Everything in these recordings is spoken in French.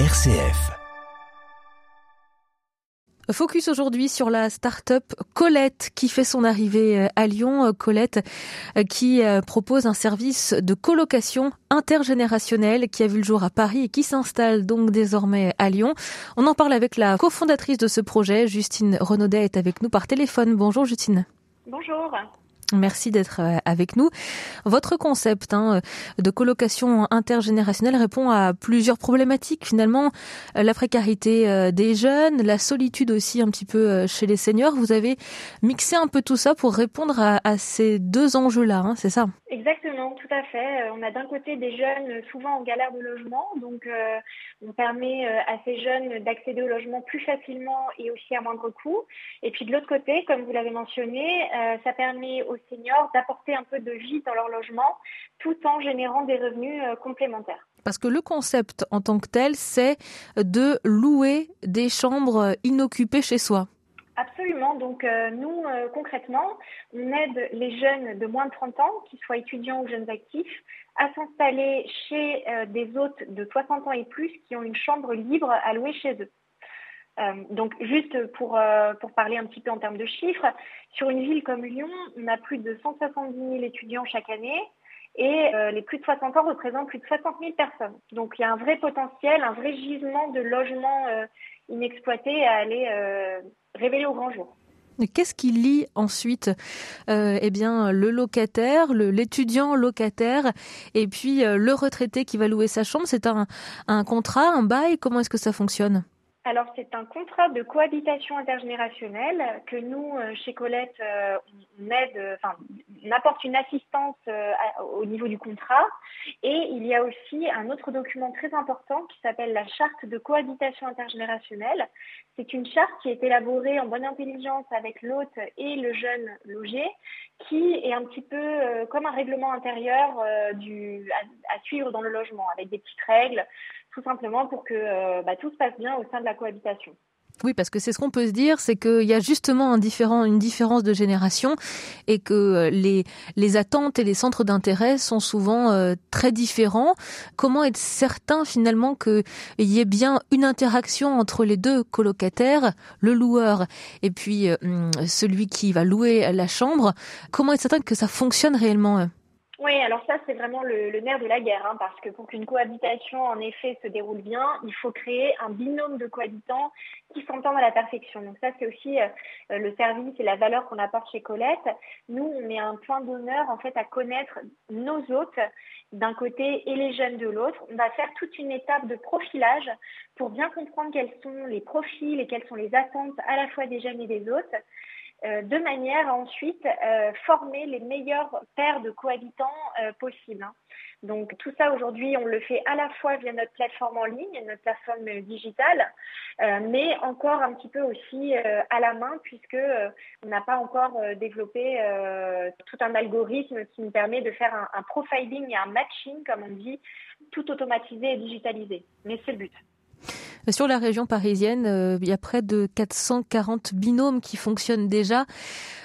RCF. Focus aujourd'hui sur la start-up Colette qui fait son arrivée euh, à Lyon. Colette euh, qui euh, propose un service de colocation intergénérationnelle qui a vu le jour à Paris et qui s'installe donc désormais à Lyon. On en parle avec la cofondatrice de ce projet, Justine Renaudet est avec nous par téléphone. Bonjour Justine. Bonjour. Merci d'être euh, avec nous. Votre concept hein, de colocation intergénérationnelle répond à plusieurs problématiques. Finalement, la précarité euh, des jeunes, la solitude aussi un petit peu euh, chez les seniors. Vous avez mixé un peu tout ça pour répondre à, ces deux enjeux-là, hein, c'est ça? Exactement, tout à fait. On a d'un côté des jeunes souvent en galère de logement, donc on permet à ces jeunes d'accéder au logement plus facilement et aussi à moindre coût. Et puis de l'autre côté, comme vous l'avez mentionné, ça permet aux seniors d'apporter un peu de vie dans leur logement tout en générant des revenus euh, complémentaires. Parce que le concept en tant que tel, c'est de louer des chambres inoccupées chez soi. Absolument. Donc euh, nous, euh, concrètement, on aide les jeunes de moins de 30 ans, qu'ils soient étudiants ou jeunes actifs, à s'installer chez des hôtes de 60 ans et plus qui ont une chambre libre à louer chez eux. Euh, donc juste pour, euh, pour parler un petit peu en termes de chiffres, sur une ville comme Lyon, on a plus de 170 000 étudiants chaque année et euh, les plus de 60 ans représentent plus de 60 000 personnes. Donc il y a un vrai potentiel, un vrai gisement de logements inexploités à aller révéler au grand jour. Qu'est-ce qui lie ensuite? Eh bien, le locataire, l'étudiant locataire, et puis le retraité qui va louer sa chambre. C'est un contrat, un bail. Comment est-ce que ça fonctionne? Alors c'est un contrat de cohabitation intergénérationnelle que nous, euh, chez Colette, euh, on aide, enfin, on apporte une assistance euh, au niveau du contrat. Et il y a aussi un autre document très important qui s'appelle la charte de cohabitation intergénérationnelle. C'est une charte qui est élaborée en bonne intelligence avec l'hôte et le jeune logé, qui est un petit peu comme un règlement intérieur à suivre dans le logement, avec des petites règles tout simplement pour que euh, bah, tout se passe bien au sein de la cohabitation. Oui, parce que c'est ce qu'on peut se dire, c'est qu'il y a justement un différent, une différence de génération et que euh, les, les attentes et les centres d'intérêt sont souvent euh, très différents. Comment être certain finalement qu'il y ait bien une interaction entre les deux colocataires, le loueur et puis celui qui va louer la chambre? Comment être certain que ça fonctionne réellement oui, alors ça, c'est vraiment le, nerf de la guerre, hein, parce que pour qu'une cohabitation, en effet, se déroule bien, il faut créer un binôme de cohabitants qui s'entendent à la perfection. Donc ça, c'est aussi euh, le service et la valeur qu'on apporte chez Colette. Nous, on met un point d'honneur, en fait, à connaître nos hôtes d'un côté et les jeunes de l'autre. On va faire toute une étape de profilage pour bien comprendre quels sont les profils et quelles sont les attentes à la fois des jeunes et des hôtes. Euh, de manière à ensuite euh, former les meilleurs paires de cohabitants euh, possibles. Hein. Donc tout ça aujourd'hui, on le fait à la fois via notre plateforme en ligne, notre plateforme digitale, mais encore un petit peu aussi à la main puisque on n'a pas encore développé tout un algorithme qui nous permet de faire un profiling et un matching, comme on dit, tout automatisé et digitalisé. Mais c'est le but. Sur la région parisienne, euh, il y a près de 440 binômes qui fonctionnent déjà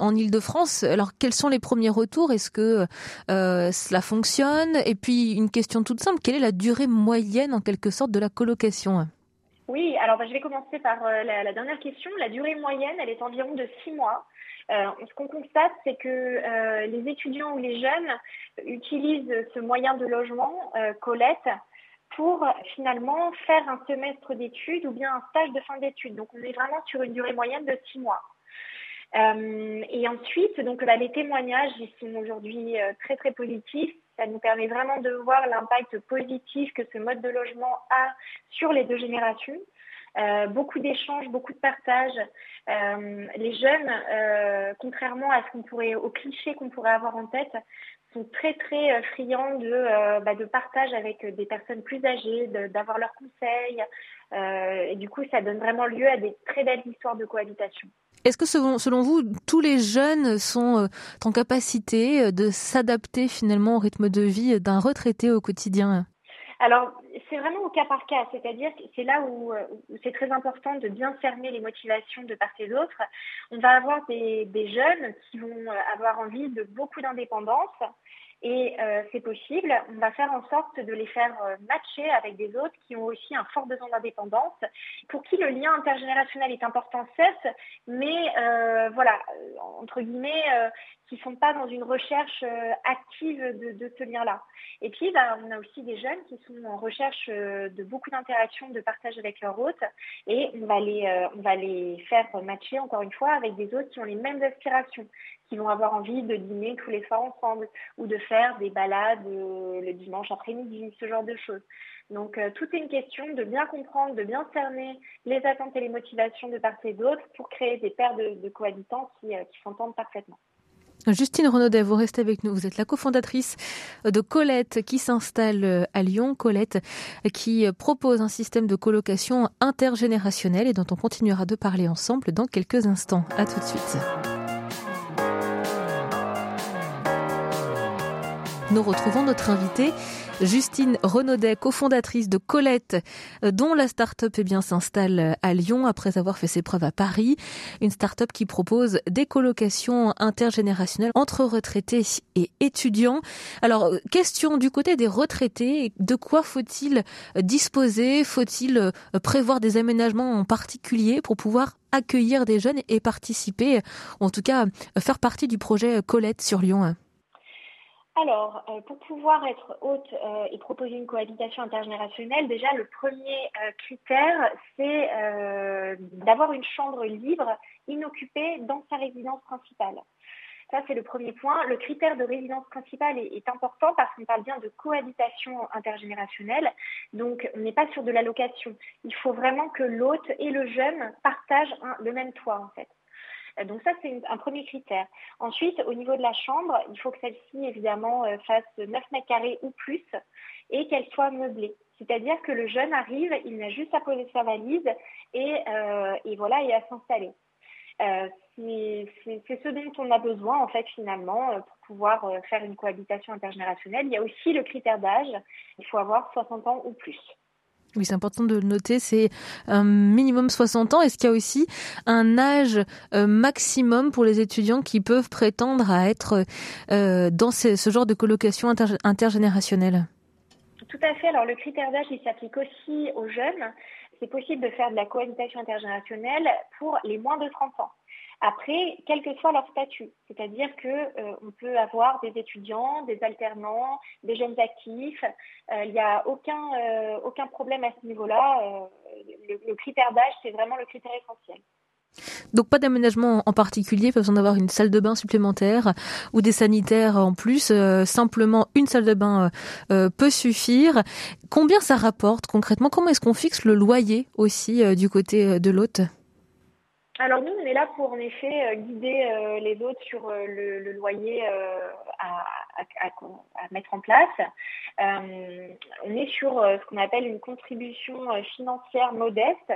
en Ile-de-France. Alors, quels sont les premiers retours? Est-ce que euh, cela fonctionne? Et puis, une question toute simple, quelle est la durée moyenne, en quelque sorte, de la colocation? Oui, alors bah, je vais commencer par euh, la, dernière question. La durée moyenne, elle est environ de six mois. ce qu'on constate, c'est que les étudiants ou les jeunes utilisent ce moyen de logement, Colette, pour finalement faire un semestre d'études ou bien un stage de fin d'études. Donc on est vraiment sur une durée moyenne de six mois. Euh, et ensuite, donc bah, les témoignages ils sont aujourd'hui euh, très très positifs. Ça nous permet vraiment de voir l'impact positif que ce mode de logement a sur les deux générations. Euh, beaucoup d'échanges, beaucoup de partages. Euh, les jeunes, euh, contrairement à ce qu'on pourrait, au cliché qu'on pourrait avoir en tête, sont très très friands de, bah, de partage avec des personnes plus âgées, d'avoir leurs conseils. Et du coup, ça donne vraiment lieu à des très belles histoires de cohabitation. Est-ce que selon, selon, vous, tous les jeunes sont en capacité de s'adapter finalement au rythme de vie d'un retraité au quotidien? Alors, c'est vraiment au cas par cas, c'est-à-dire que c'est là où, c'est très important de bien cerner les motivations de part et d'autre. On va avoir des, jeunes qui vont avoir envie de beaucoup d'indépendance Et euh, c'est possible. On va faire en sorte de les faire euh, matcher avec des autres qui ont aussi un fort besoin d'indépendance, pour qui le lien intergénérationnel est important, certes, mais euh, voilà, entre guillemets, qui sont pas dans une recherche active de, de ce lien-là. Et puis, bah, on a aussi des jeunes qui sont en recherche de beaucoup d'interactions, de partage avec leurs hôtes, et on va les, on va les faire matcher encore une fois avec des autres qui ont les mêmes aspirations, qui vont avoir envie de dîner tous les soirs ensemble ou de faire des balades euh, le dimanche après-midi, ce genre de choses. Donc euh, tout est une question de bien comprendre, de bien cerner les attentes et les motivations de part et d'autre pour créer des paires de, cohabitants qui, euh, qui s'entendent parfaitement. Justine Renaudet, vous restez avec nous. Vous êtes la cofondatrice de Colette qui s'installe à Lyon. Colette qui propose un système de colocation intergénérationnel et dont on continuera de parler ensemble dans quelques instants. À tout de suite. Nous retrouvons notre invitée Justine Renaudet, cofondatrice de Colette, euh, dont la start-up eh s'installe à Lyon après avoir fait ses preuves à Paris. Une start-up qui propose des colocations intergénérationnelles entre retraités et étudiants. Alors, euh, question du côté des retraités, de quoi faut-il disposer? Faut-il euh, prévoir des aménagements en particulier pour pouvoir accueillir des jeunes et participer, en tout cas faire partie du projet Colette sur Lyon? Alors, euh, pour pouvoir être hôte euh, et proposer une cohabitation intergénérationnelle, déjà le premier euh, critère, c'est d'avoir une chambre libre, inoccupée dans sa résidence principale. Ça, c'est le premier point. Le critère de résidence principale est, important parce qu'on parle bien de cohabitation intergénérationnelle. Donc, on n'est pas sur de la location. Il faut vraiment que l'hôte et le jeune partagent le même toit, en fait. Euh, donc ça, c'est un premier critère. Ensuite, au niveau de la chambre, il faut que celle-ci, évidemment, euh, fasse 9 mètres carrés ou plus et qu'elle soit meublée. C'est-à-dire que le jeune arrive, il n'a juste à poser sa valise et, euh, voilà, et à s'installer. c'est ce dont on a besoin, en fait, finalement, pour pouvoir faire une cohabitation intergénérationnelle. Il y a aussi le critère d'âge. Il faut avoir 60 ans ou plus. Oui, c'est important de le noter, c'est un minimum 60 ans. Est-ce qu'il y a aussi un âge euh, maximum pour les étudiants qui peuvent prétendre à être euh, dans ce, genre de colocation intergénérationnelle? Tout à fait. Alors le critère d'âge, il s'applique aussi aux jeunes. C'est possible de faire de la cohabitation intergénérationnelle pour les moins de 30 ans. Après, quel que soit leur statut, c'est-à-dire que euh, on peut avoir des étudiants, des alternants, des jeunes actifs. Euh, il n'y a aucun euh, aucun problème à ce niveau-là. Le, le, critère d'âge, c'est vraiment le critère essentiel. Donc pas d'aménagement en particulier, pas besoin d'avoir une salle de bain supplémentaire ou des sanitaires en plus. simplement une salle de bain peut suffire. Combien ça rapporte concrètement? Comment est-ce qu'on fixe le loyer aussi du côté de l'hôte? Alors nous, on est là pour en effet euh, guider euh, les autres sur euh, le, loyer à, mettre en place. on est sur ce qu'on appelle une contribution financière modeste.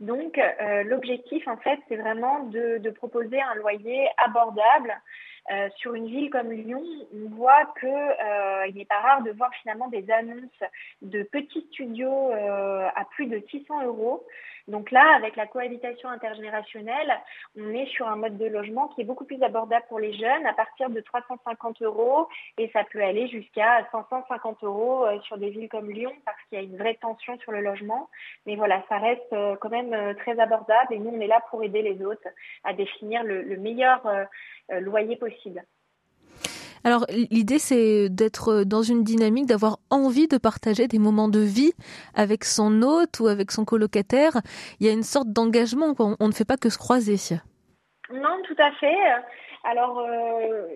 Donc l'objectif, en fait, c'est vraiment de, proposer un loyer abordable. sur une ville comme Lyon, on voit que il n'est pas rare de voir finalement des annonces de petits studios à plus de 600 euros. Donc là, avec la cohabitation intergénérationnelle, on est sur un mode de logement qui est beaucoup plus abordable pour les jeunes à partir de 350 euros et ça peut aller jusqu'à 550 euros euh, sur des villes comme Lyon parce qu'il y a une vraie tension sur le logement. Mais voilà, ça reste euh, quand même euh, très abordable et nous, on est là pour aider les autres à définir le, meilleur loyer possible. Alors l'idée c'est d'être dans une dynamique, d'avoir envie de partager des moments de vie avec son hôte ou avec son colocataire. Il y a une sorte d'engagement, on ne fait pas que se croiser. Non, tout à fait. Alors, euh,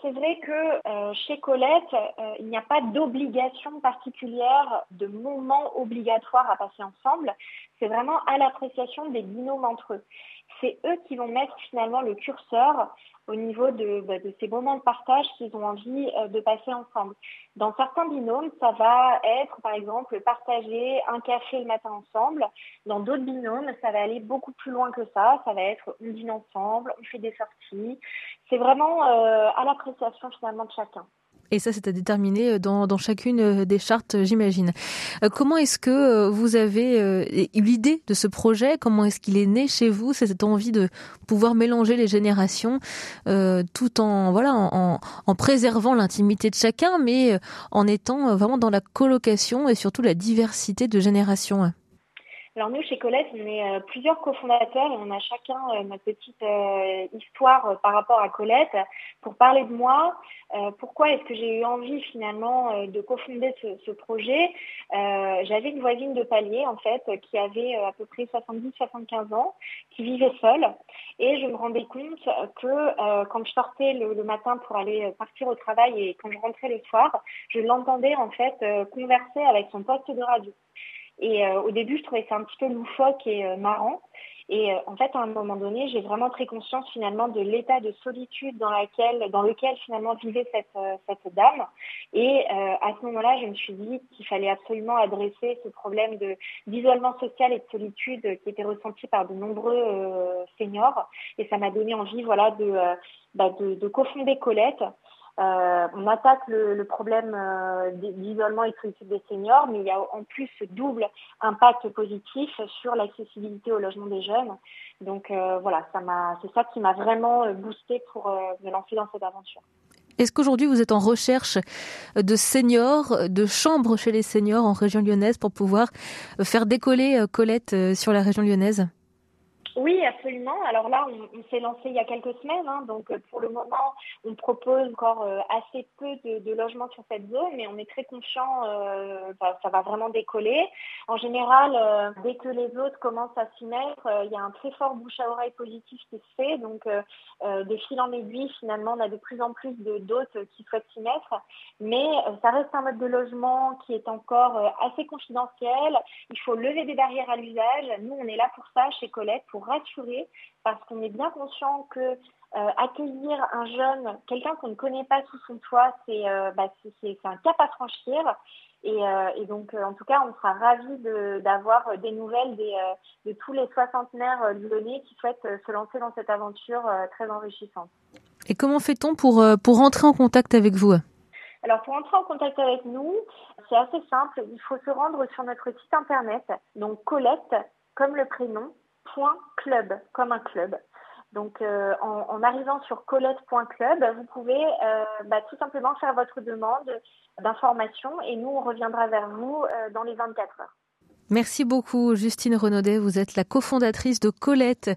c'est vrai que euh, chez Colette, euh, il n'y a pas d'obligation particulière, de moment obligatoire à passer ensemble. C'est vraiment à l'appréciation des binômes entre eux. C'est eux qui vont mettre finalement le curseur au niveau de, bah, ces moments de partage qu'ils ont envie euh, de passer ensemble. Dans certains binômes, ça va être par exemple partager un café le matin ensemble. Dans d'autres binômes, ça va aller beaucoup plus loin que ça. Ça va être on dîne ensemble, on fait des sorties. C'est vraiment euh, à l'appréciation finalement de chacun. Et ça, c'est à déterminer dans, dans chacune des chartes, j'imagine. Comment est-ce que vous avez eu l'idée de ce projet? Comment est-ce qu'il est né chez vous? C'est cette envie de pouvoir mélanger les générations tout en voilà en, en préservant l'intimité de chacun, mais en étant vraiment dans la colocation et surtout la diversité de générations. Alors nous, chez Colette, on est euh, plusieurs cofondateurs et on a chacun euh, notre petite euh, histoire par rapport à Colette. Pour parler de moi, pourquoi est-ce que j'ai eu envie finalement de cofonder ce, ce projet J'avais une voisine de palier en fait qui avait à peu près 70-75 ans, qui vivait seule et je me rendais compte que quand je sortais le, le, matin pour aller partir au travail et quand je rentrais le soir, je l'entendais en fait converser avec son poste de radio. Et euh, au début, je trouvais ça un petit peu loufoque et euh, marrant. Et euh, en fait, à un moment donné, j'ai vraiment pris conscience finalement de l'état de solitude dans, laquelle, dans lequel finalement vivait cette, cette dame. Et à ce moment-là, je me suis dit qu'il fallait absolument adresser ce problème de d'isolement social et de solitude qui était ressenti par de nombreux seniors. Et ça m'a donné envie, voilà, de, bah, de, de cofonder Colette euh, on attaque le, le problème euh, d'isolement et de solitude des seniors, mais il y a en plus ce double impact positif sur l'accessibilité au logement des jeunes. Donc euh, voilà, ça m'a, c'est ça qui m'a vraiment boosté pour me lancer dans cette aventure. Est-ce qu'aujourd'hui vous êtes en recherche de seniors, de chambres chez les seniors en région lyonnaise pour pouvoir faire décoller Colette sur la région lyonnaise? Oui, absolument. Alors là, on, s'est lancé il y a quelques semaines, hein, donc euh, pour le moment, on propose encore euh, assez peu de, logements sur cette zone, mais on est très confiant, euh, ça va vraiment décoller. En général, dès que les autres commencent à s'y mettre, il y a un très fort bouche à oreille positif qui se fait, donc des fils en aiguille, finalement, on a de plus en plus de d'autres qui souhaitent s'y mettre, mais ça reste un mode de logement qui est encore assez confidentiel. Il faut lever des barrières à l'usage. Nous, on est là pour ça chez Colette, pour rassurer parce qu'on est bien conscient que euh, accueillir un jeune, quelqu'un qu'on ne connaît pas sous son toit, c'est euh, bah, un cap à franchir. Et, euh, et donc, en tout cas, on sera ravis d'avoir des nouvelles des, de tous les soixantenaires lyonnais qui souhaitent se lancer dans cette aventure très enrichissante. Et comment fait-on pour, pour entrer en contact avec vous? Alors pour entrer en contact avec nous, c'est assez simple. Il faut se rendre sur notre site internet, donc Colette, comme le prénom, club, comme un club. Donc, euh, en, arrivant sur colette.club, vous pouvez euh, bah, tout simplement faire votre demande d'information et nous, on reviendra vers vous euh, dans les 24 heures. Merci beaucoup, Justine Renaudet. Vous êtes la cofondatrice de Colette,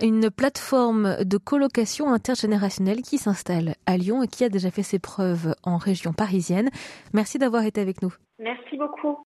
une plateforme de colocation intergénérationnelle qui s'installe à Lyon et qui a déjà fait ses preuves en région parisienne. Merci d'avoir été avec nous. Merci beaucoup.